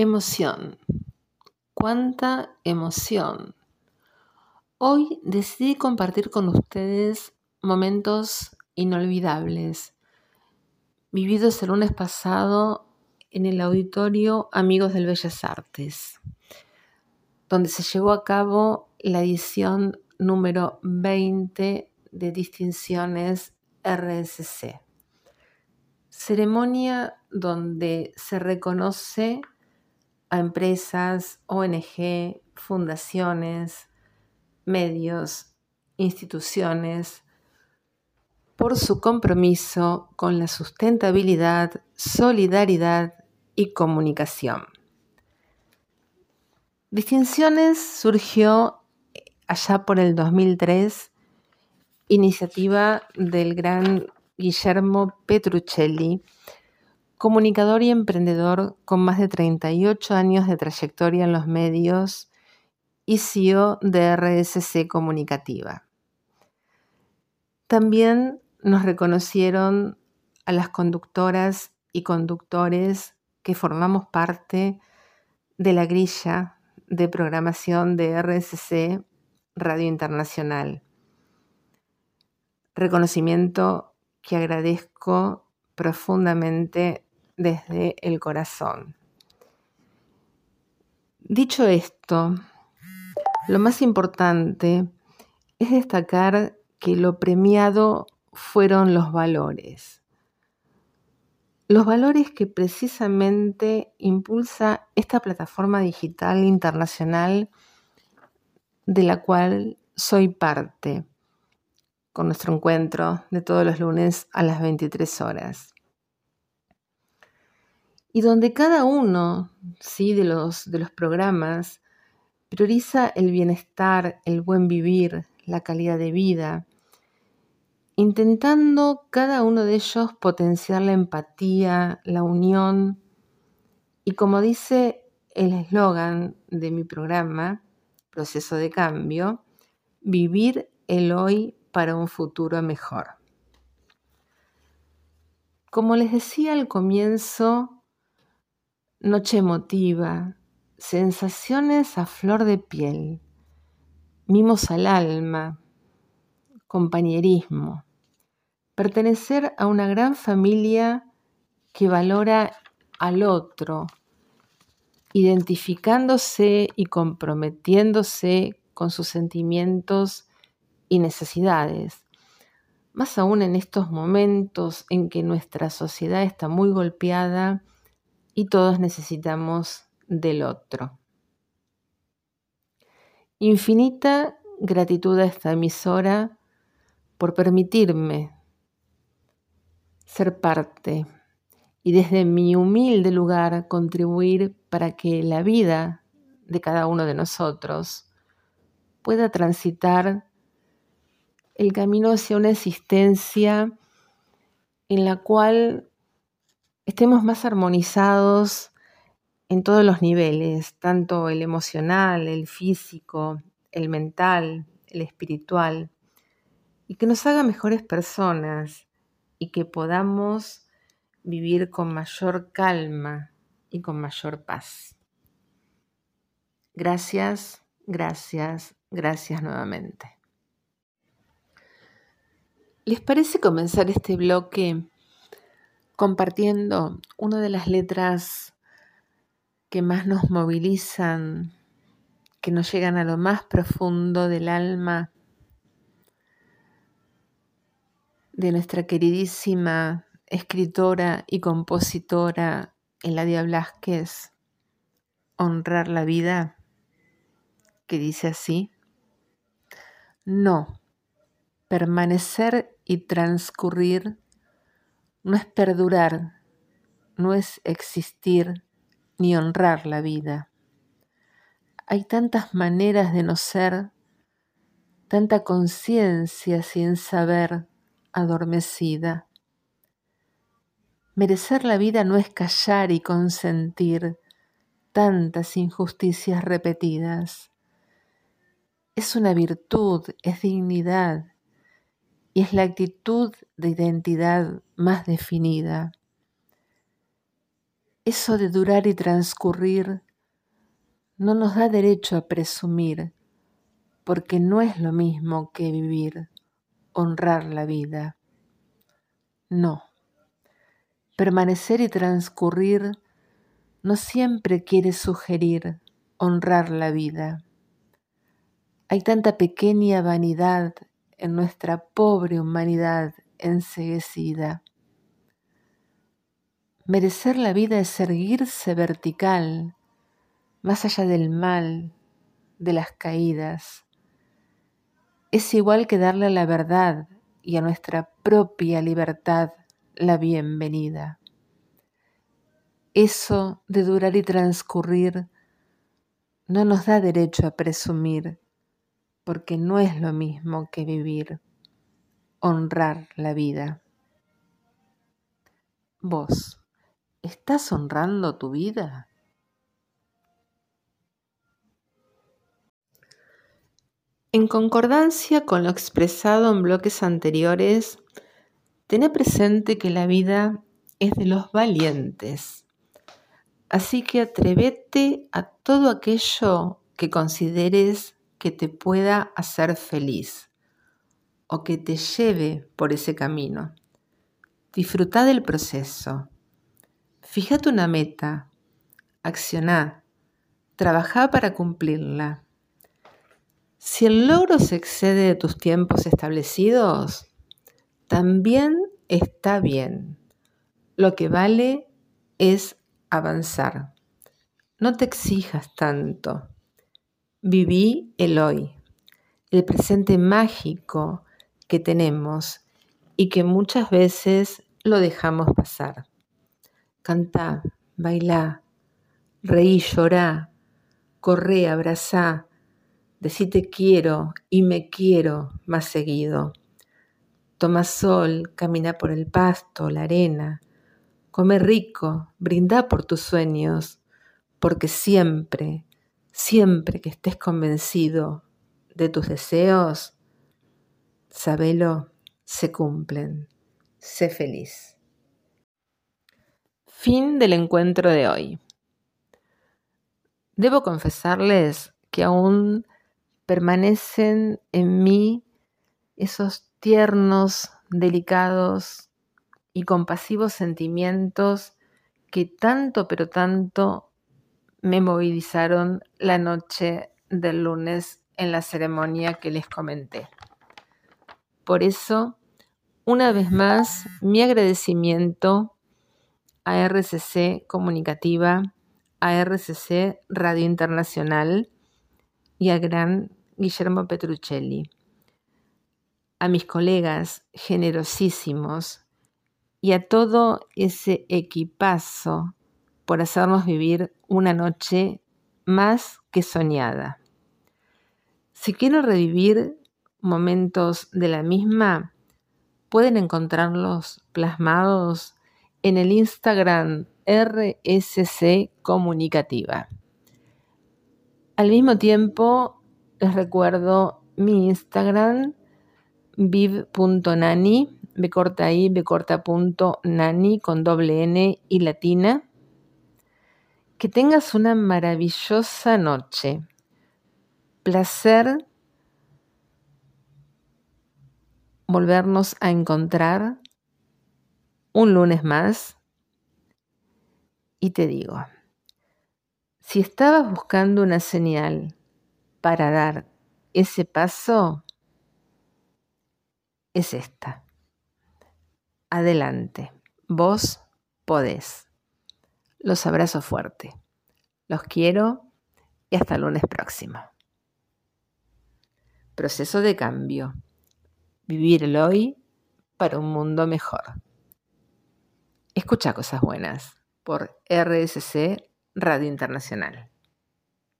Emoción. ¿Cuánta emoción? Hoy decidí compartir con ustedes momentos inolvidables, vividos el lunes pasado en el auditorio Amigos del Bellas Artes, donde se llevó a cabo la edición número 20 de distinciones RSC. Ceremonia donde se reconoce a empresas, ONG, fundaciones, medios, instituciones, por su compromiso con la sustentabilidad, solidaridad y comunicación. Distinciones surgió allá por el 2003, iniciativa del gran Guillermo Petruccelli, comunicador y emprendedor con más de 38 años de trayectoria en los medios y CEO de RSC Comunicativa. También nos reconocieron a las conductoras y conductores que formamos parte de la grilla de programación de RSC Radio Internacional. Reconocimiento que agradezco profundamente desde el corazón. Dicho esto, lo más importante es destacar que lo premiado fueron los valores. Los valores que precisamente impulsa esta plataforma digital internacional de la cual soy parte, con nuestro encuentro de todos los lunes a las 23 horas y donde cada uno ¿sí? de, los, de los programas prioriza el bienestar, el buen vivir, la calidad de vida, intentando cada uno de ellos potenciar la empatía, la unión y como dice el eslogan de mi programa, Proceso de Cambio, vivir el hoy para un futuro mejor. Como les decía al comienzo, noche emotiva, sensaciones a flor de piel, mimos al alma, compañerismo, pertenecer a una gran familia que valora al otro, identificándose y comprometiéndose con sus sentimientos y necesidades. Más aún en estos momentos en que nuestra sociedad está muy golpeada y todos necesitamos del otro. Infinita gratitud a esta emisora por permitirme ser parte y desde mi humilde lugar contribuir para que la vida de cada uno de nosotros pueda transitar el camino hacia una existencia en la cual estemos más armonizados en todos los niveles, tanto el emocional, el físico, el mental, el espiritual, y que nos haga mejores personas y que podamos vivir con mayor calma y con mayor paz. Gracias, gracias, gracias nuevamente. ¿Les parece comenzar este bloque compartiendo una de las letras que más nos movilizan, que nos llegan a lo más profundo del alma de nuestra queridísima escritora y compositora Eladia Blasquez, Honrar la vida, que dice así, no, permanecer y transcurrir no es perdurar, no es existir ni honrar la vida. Hay tantas maneras de no ser, tanta conciencia sin saber adormecida. Merecer la vida no es callar y consentir tantas injusticias repetidas. Es una virtud, es dignidad, y es la actitud de identidad más definida. Eso de durar y transcurrir no nos da derecho a presumir, porque no es lo mismo que vivir, honrar la vida. No. Permanecer y transcurrir no siempre quiere sugerir honrar la vida. Hay tanta pequeña vanidad en nuestra pobre humanidad enseguecida. Merecer la vida es erguirse vertical, más allá del mal, de las caídas. Es igual que darle a la verdad y a nuestra propia libertad la bienvenida. Eso de durar y transcurrir no nos da derecho a presumir, porque no es lo mismo que vivir, honrar la vida. Vos, ¿estás honrando tu vida? En concordancia con lo expresado en bloques anteriores, tené presente que la vida es de los valientes. Así que atrévete a todo aquello que consideres que te pueda hacer feliz o que te lleve por ese camino. Disfruta del proceso. Fíjate una meta. Acciona. Trabaja para cumplirla. Si el logro se excede de tus tiempos establecidos, también está bien. Lo que vale es avanzar. No te exijas tanto. Viví el hoy, el presente mágico que tenemos y que muchas veces lo dejamos pasar. Canta, baila, reí, llorá, corre, abrazá, Decí te quiero y me quiero más seguido. Toma sol, camina por el pasto, la arena. Come rico, brinda por tus sueños, porque siempre, siempre que estés convencido de tus deseos, sabelo, se cumplen. Sé feliz. Fin del encuentro de hoy. Debo confesarles que aún permanecen en mí esos tiernos, delicados y compasivos sentimientos que tanto, pero tanto me movilizaron la noche del lunes en la ceremonia que les comenté. Por eso, una vez más, mi agradecimiento a RCC Comunicativa, a RCC Radio Internacional y al gran Guillermo Petruccelli, a mis colegas generosísimos y a todo ese equipazo por hacernos vivir una noche más que soñada. Si quieren revivir momentos de la misma, pueden encontrarlos plasmados en el Instagram RSC Comunicativa. Al mismo tiempo, les recuerdo mi Instagram, viv.nani, b corta i, nani con doble n y latina. Que tengas una maravillosa noche. Placer volvernos a encontrar un lunes más. Y te digo, si estabas buscando una señal para dar ese paso es esta. Adelante, vos podés. Los abrazo fuerte. Los quiero y hasta el lunes próximo. Proceso de cambio. Vivir el hoy para un mundo mejor. Escucha cosas buenas por RSC Radio Internacional.